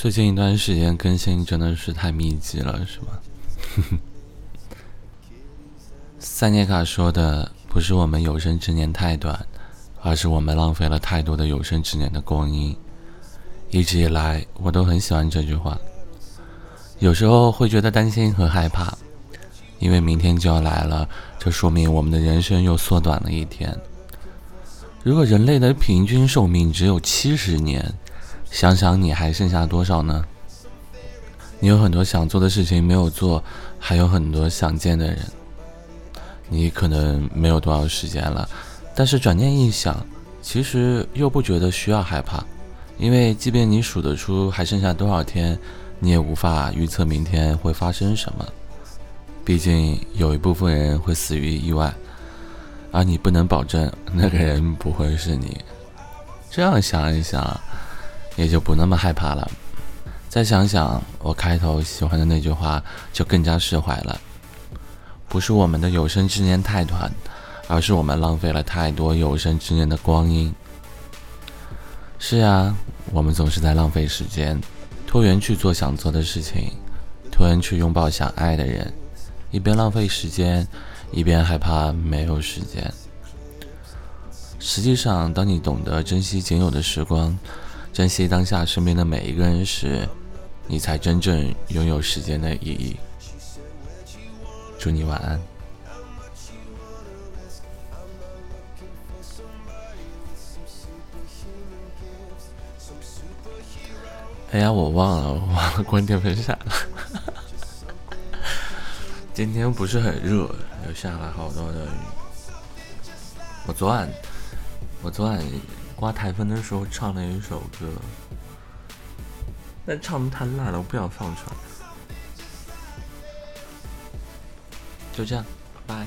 最近一段时间更新真的是太密集了，是吗？塞涅卡说的不是我们有生之年太短，而是我们浪费了太多的有生之年的光阴。一直以来，我都很喜欢这句话。有时候会觉得担心和害怕，因为明天就要来了，这说明我们的人生又缩短了一天。如果人类的平均寿命只有七十年，想想你还剩下多少呢？你有很多想做的事情没有做，还有很多想见的人。你可能没有多少时间了，但是转念一想，其实又不觉得需要害怕，因为即便你数得出还剩下多少天，你也无法预测明天会发生什么。毕竟有一部分人会死于意外，而你不能保证那个人不会是你。这样想一想。也就不那么害怕了。再想想我开头喜欢的那句话，就更加释怀了。不是我们的有生之年太短，而是我们浪费了太多有生之年的光阴。是啊，我们总是在浪费时间，拖延去做想做的事情，拖延去拥抱想爱的人，一边浪费时间，一边害怕没有时间。实际上，当你懂得珍惜仅有的时光，珍惜当下身边的每一个人时，你才真正拥有时间的意义。祝你晚安。哎呀，我忘了，我忘了关电风扇了。今天不是很热，又下了好多的雨。我昨晚，我昨晚。刮台风的时候唱了一首歌，但唱的太烂了，我不想放出来。就这样，拜。